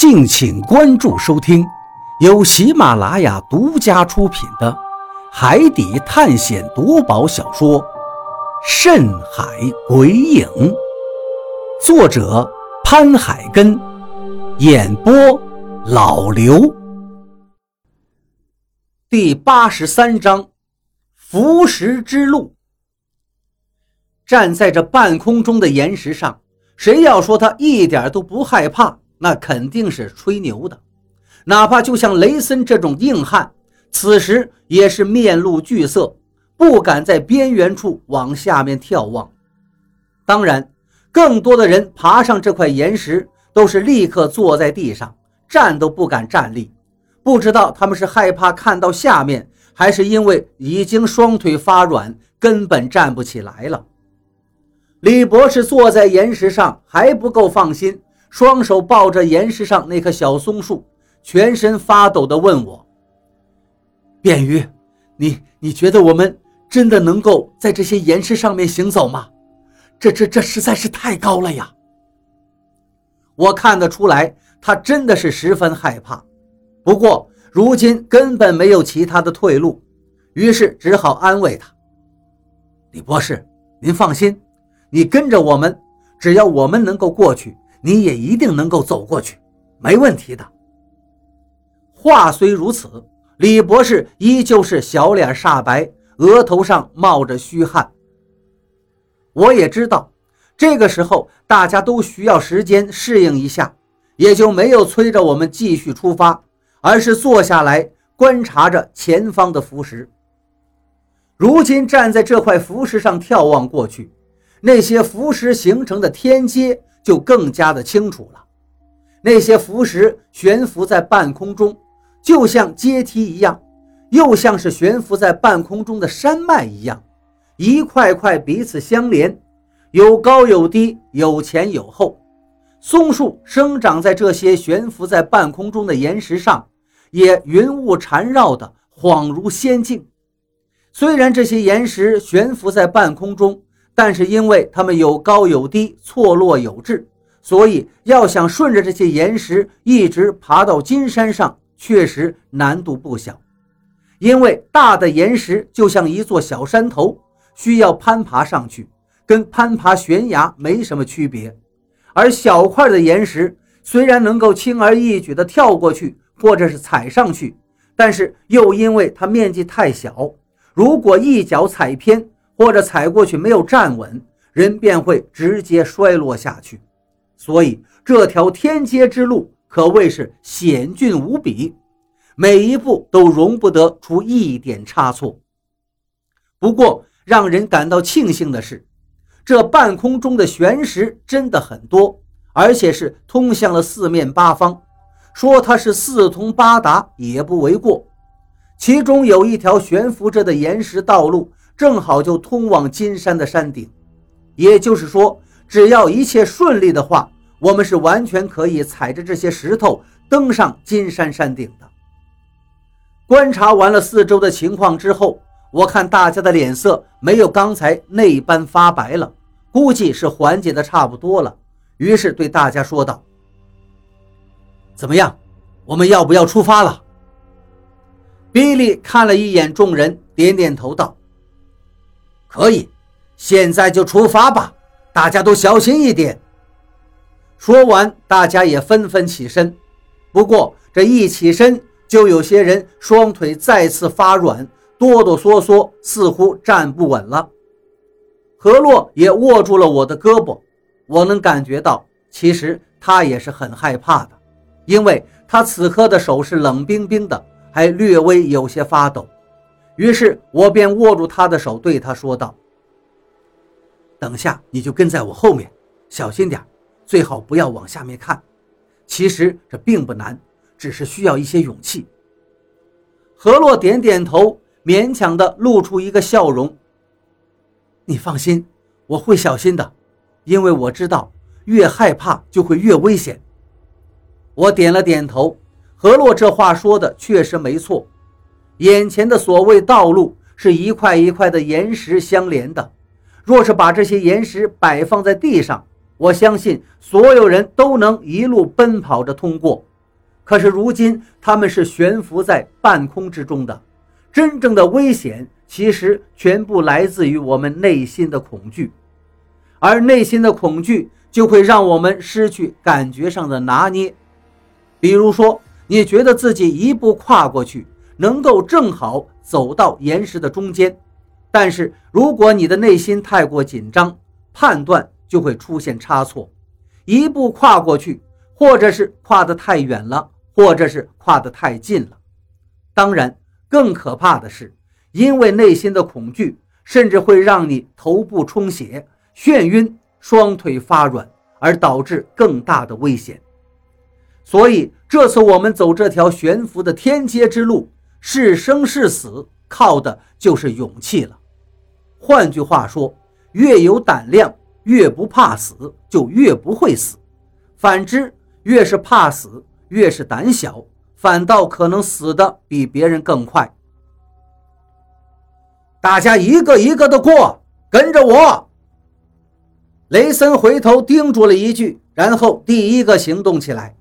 敬请关注收听，由喜马拉雅独家出品的《海底探险夺宝小说》《深海鬼影》，作者潘海根，演播老刘。第八十三章：浮石之路。站在这半空中的岩石上，谁要说他一点都不害怕？那肯定是吹牛的，哪怕就像雷森这种硬汉，此时也是面露惧色，不敢在边缘处往下面眺望。当然，更多的人爬上这块岩石，都是立刻坐在地上，站都不敢站立。不知道他们是害怕看到下面，还是因为已经双腿发软，根本站不起来了。李博士坐在岩石上还不够放心。双手抱着岩石上那棵小松树，全身发抖地问我：“便于，你你觉得我们真的能够在这些岩石上面行走吗？这这这实在是太高了呀！”我看得出来，他真的是十分害怕。不过如今根本没有其他的退路，于是只好安慰他：“李博士，您放心，你跟着我们，只要我们能够过去。”你也一定能够走过去，没问题的。话虽如此，李博士依旧是小脸煞白，额头上冒着虚汗。我也知道，这个时候大家都需要时间适应一下，也就没有催着我们继续出发，而是坐下来观察着前方的浮石。如今站在这块浮石上眺望过去，那些浮石形成的天阶。就更加的清楚了。那些浮石悬浮在半空中，就像阶梯一样，又像是悬浮在半空中的山脉一样，一块块彼此相连，有高有低，有前有后。松树生长在这些悬浮在半空中的岩石上，也云雾缠绕的，恍如仙境。虽然这些岩石悬浮在半空中，但是因为它们有高有低，错落有致，所以要想顺着这些岩石一直爬到金山上，确实难度不小。因为大的岩石就像一座小山头，需要攀爬上去，跟攀爬悬崖没什么区别；而小块的岩石虽然能够轻而易举地跳过去，或者是踩上去，但是又因为它面积太小，如果一脚踩偏，或者踩过去没有站稳，人便会直接摔落下去。所以这条天阶之路可谓是险峻无比，每一步都容不得出一点差错。不过让人感到庆幸的是，这半空中的悬石真的很多，而且是通向了四面八方，说它是四通八达也不为过。其中有一条悬浮着的岩石道路。正好就通往金山的山顶，也就是说，只要一切顺利的话，我们是完全可以踩着这些石头登上金山山顶的。观察完了四周的情况之后，我看大家的脸色没有刚才那般发白了，估计是缓解的差不多了。于是对大家说道：“怎么样，我们要不要出发了？”比利看了一眼众人，点点头道。可以，现在就出发吧！大家都小心一点。说完，大家也纷纷起身。不过这一起身，就有些人双腿再次发软，哆哆嗦嗦，似乎站不稳了。何洛也握住了我的胳膊，我能感觉到，其实他也是很害怕的，因为他此刻的手是冷冰冰的，还略微有些发抖。于是我便握住他的手，对他说道：“等下你就跟在我后面，小心点，最好不要往下面看。其实这并不难，只是需要一些勇气。”何洛点点头，勉强的露出一个笑容：“你放心，我会小心的，因为我知道越害怕就会越危险。”我点了点头，何洛这话说的确实没错。眼前的所谓道路是一块一块的岩石相连的，若是把这些岩石摆放在地上，我相信所有人都能一路奔跑着通过，可是如今他们是悬浮在半空之中的，真正的危险其实全部来自于我们内心的恐惧，而内心的恐惧就会让我们失去感觉上的拿捏。比如说，你觉得自己一步跨过去，能够正好走到岩石的中间，但是如果你的内心太过紧张，判断就会出现差错，一步跨过去，或者是跨得太远了。或者是跨得太近了，当然，更可怕的是，因为内心的恐惧，甚至会让你头部充血、眩晕、双腿发软，而导致更大的危险。所以，这次我们走这条悬浮的天阶之路，是生是死，靠的就是勇气了。换句话说，越有胆量，越不怕死，就越不会死；反之，越是怕死。越是胆小，反倒可能死的比别人更快。大家一个一个的过，跟着我。雷森回头叮嘱了一句，然后第一个行动起来。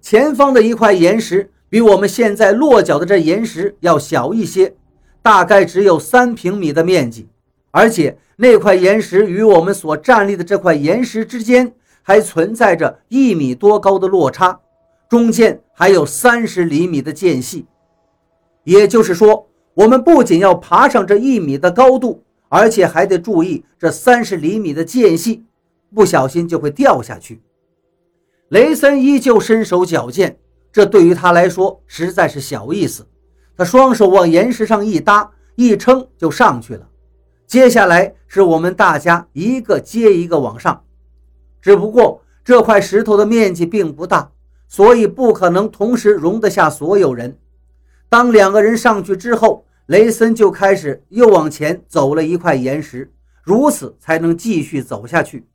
前方的一块岩石比我们现在落脚的这岩石要小一些，大概只有三平米的面积，而且那块岩石与我们所站立的这块岩石之间还存在着一米多高的落差。中间还有三十厘米的间隙，也就是说，我们不仅要爬上这一米的高度，而且还得注意这三十厘米的间隙，不小心就会掉下去。雷森依旧身手矫健，这对于他来说实在是小意思。他双手往岩石上一搭，一撑就上去了。接下来是我们大家一个接一个往上，只不过这块石头的面积并不大。所以不可能同时容得下所有人。当两个人上去之后，雷森就开始又往前走了一块岩石，如此才能继续走下去。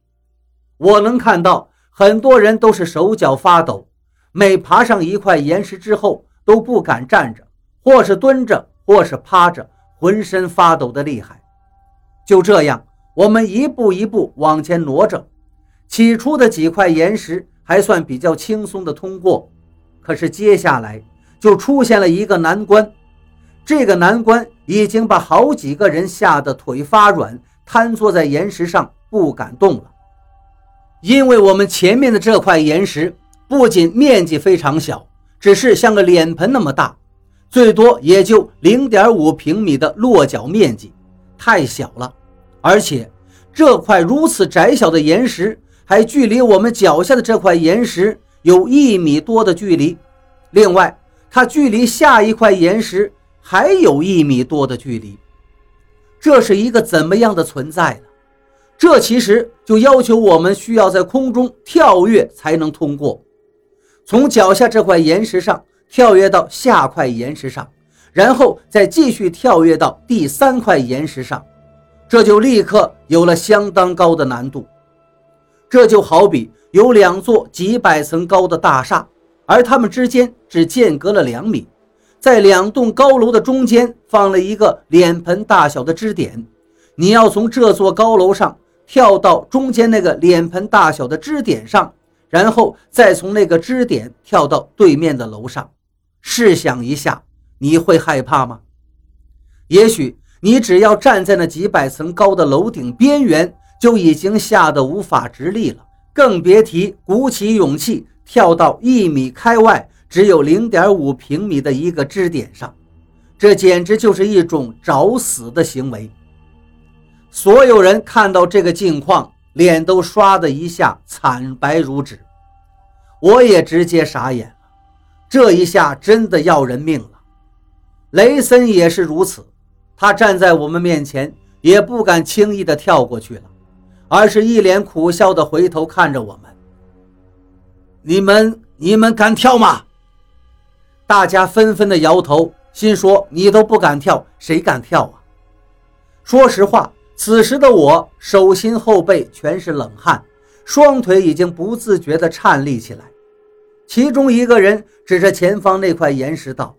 我能看到很多人都是手脚发抖，每爬上一块岩石之后都不敢站着，或是蹲着，或是趴着，浑身发抖的厉害。就这样，我们一步一步往前挪着，起初的几块岩石。还算比较轻松的通过，可是接下来就出现了一个难关，这个难关已经把好几个人吓得腿发软，瘫坐在岩石上不敢动了。因为我们前面的这块岩石不仅面积非常小，只是像个脸盆那么大，最多也就零点五平米的落脚面积，太小了。而且这块如此窄小的岩石。还距离我们脚下的这块岩石有一米多的距离，另外，它距离下一块岩石还有一米多的距离。这是一个怎么样的存在呢？这其实就要求我们需要在空中跳跃才能通过，从脚下这块岩石上跳跃到下块岩石上，然后再继续跳跃到第三块岩石上，这就立刻有了相当高的难度。这就好比有两座几百层高的大厦，而它们之间只间隔了两米，在两栋高楼的中间放了一个脸盆大小的支点。你要从这座高楼上跳到中间那个脸盆大小的支点上，然后再从那个支点跳到对面的楼上。试想一下，你会害怕吗？也许你只要站在那几百层高的楼顶边缘。就已经吓得无法直立了，更别提鼓起勇气跳到一米开外、只有零点五平米的一个支点上，这简直就是一种找死的行为。所有人看到这个境况，脸都刷的一下惨白如纸。我也直接傻眼了，这一下真的要人命了。雷森也是如此，他站在我们面前，也不敢轻易的跳过去了。而是一脸苦笑的回头看着我们。你们，你们敢跳吗？大家纷纷的摇头，心说你都不敢跳，谁敢跳啊？说实话，此时的我手心后背全是冷汗，双腿已经不自觉的颤栗起来。其中一个人指着前方那块岩石道：“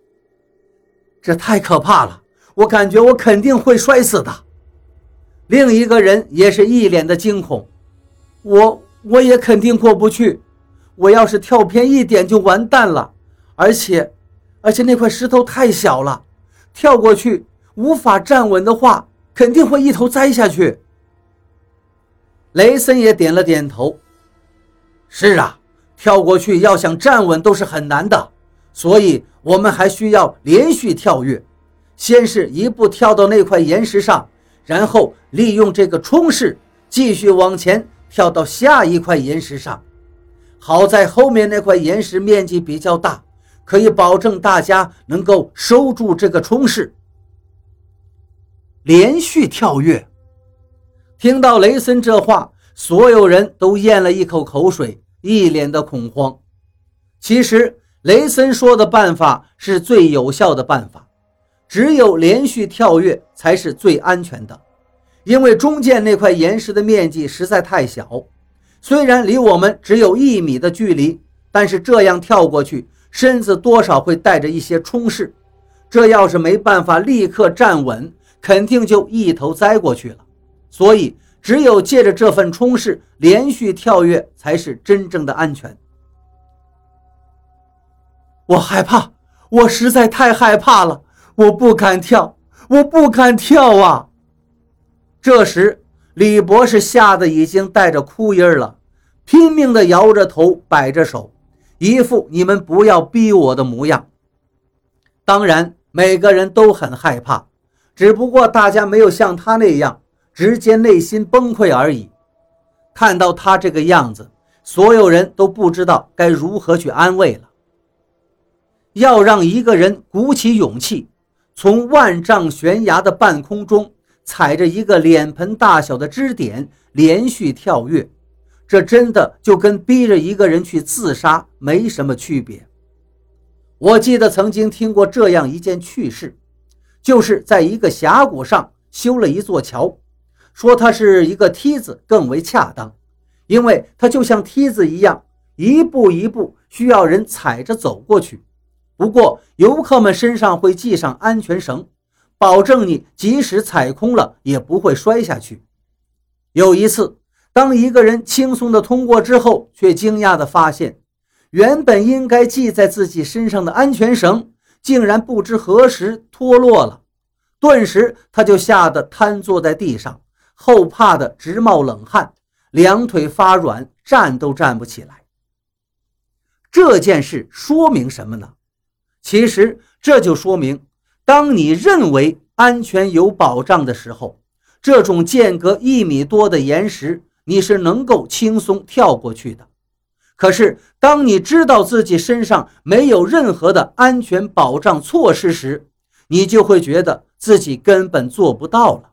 这太可怕了，我感觉我肯定会摔死的。”另一个人也是一脸的惊恐，我我也肯定过不去，我要是跳偏一点就完蛋了，而且，而且那块石头太小了，跳过去无法站稳的话，肯定会一头栽下去。雷森也点了点头。是啊，跳过去要想站稳都是很难的，所以我们还需要连续跳跃，先是一步跳到那块岩石上，然后利用这个冲势继续往前跳到下一块岩石上。好在后面那块岩石面积比较大，可以保证大家能够收住这个冲势。连续跳跃。听到雷森这话，所有人都咽了一口口水，一脸的恐慌。其实，雷森说的办法是最有效的办法，只有连续跳跃才是最安全的，因为中间那块岩石的面积实在太小。虽然离我们只有一米的距离，但是这样跳过去，身子多少会带着一些冲势。这要是没办法立刻站稳，肯定就一头栽过去了。所以，只有借着这份冲势，连续跳跃才是真正的安全。我害怕，我实在太害怕了，我不敢跳，我不敢跳啊！这时。李博士吓得已经带着哭音了，拼命地摇着头，摆着手，一副你们不要逼我的模样。当然，每个人都很害怕，只不过大家没有像他那样直接内心崩溃而已。看到他这个样子，所有人都不知道该如何去安慰了。要让一个人鼓起勇气，从万丈悬崖的半空中。踩着一个脸盆大小的支点连续跳跃，这真的就跟逼着一个人去自杀没什么区别。我记得曾经听过这样一件趣事，就是在一个峡谷上修了一座桥，说它是一个梯子更为恰当，因为它就像梯子一样，一步一步需要人踩着走过去。不过游客们身上会系上安全绳。保证你即使踩空了也不会摔下去。有一次，当一个人轻松地通过之后，却惊讶地发现，原本应该系在自己身上的安全绳竟然不知何时脱落了。顿时，他就吓得瘫坐在地上，后怕的直冒冷汗，两腿发软，站都站不起来。这件事说明什么呢？其实，这就说明。当你认为安全有保障的时候，这种间隔一米多的岩石，你是能够轻松跳过去的。可是，当你知道自己身上没有任何的安全保障措施时，你就会觉得自己根本做不到了。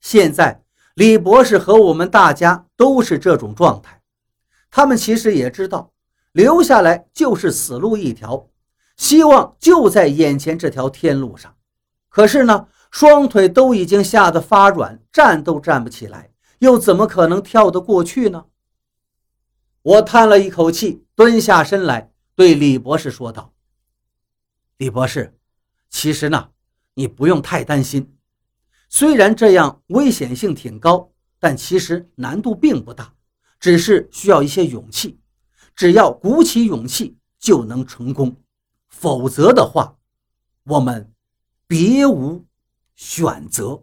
现在，李博士和我们大家都是这种状态。他们其实也知道，留下来就是死路一条。希望就在眼前这条天路上，可是呢，双腿都已经吓得发软，站都站不起来，又怎么可能跳得过去呢？我叹了一口气，蹲下身来对李博士说道：“李博士，其实呢，你不用太担心。虽然这样危险性挺高，但其实难度并不大，只是需要一些勇气。只要鼓起勇气，就能成功。”否则的话，我们别无选择。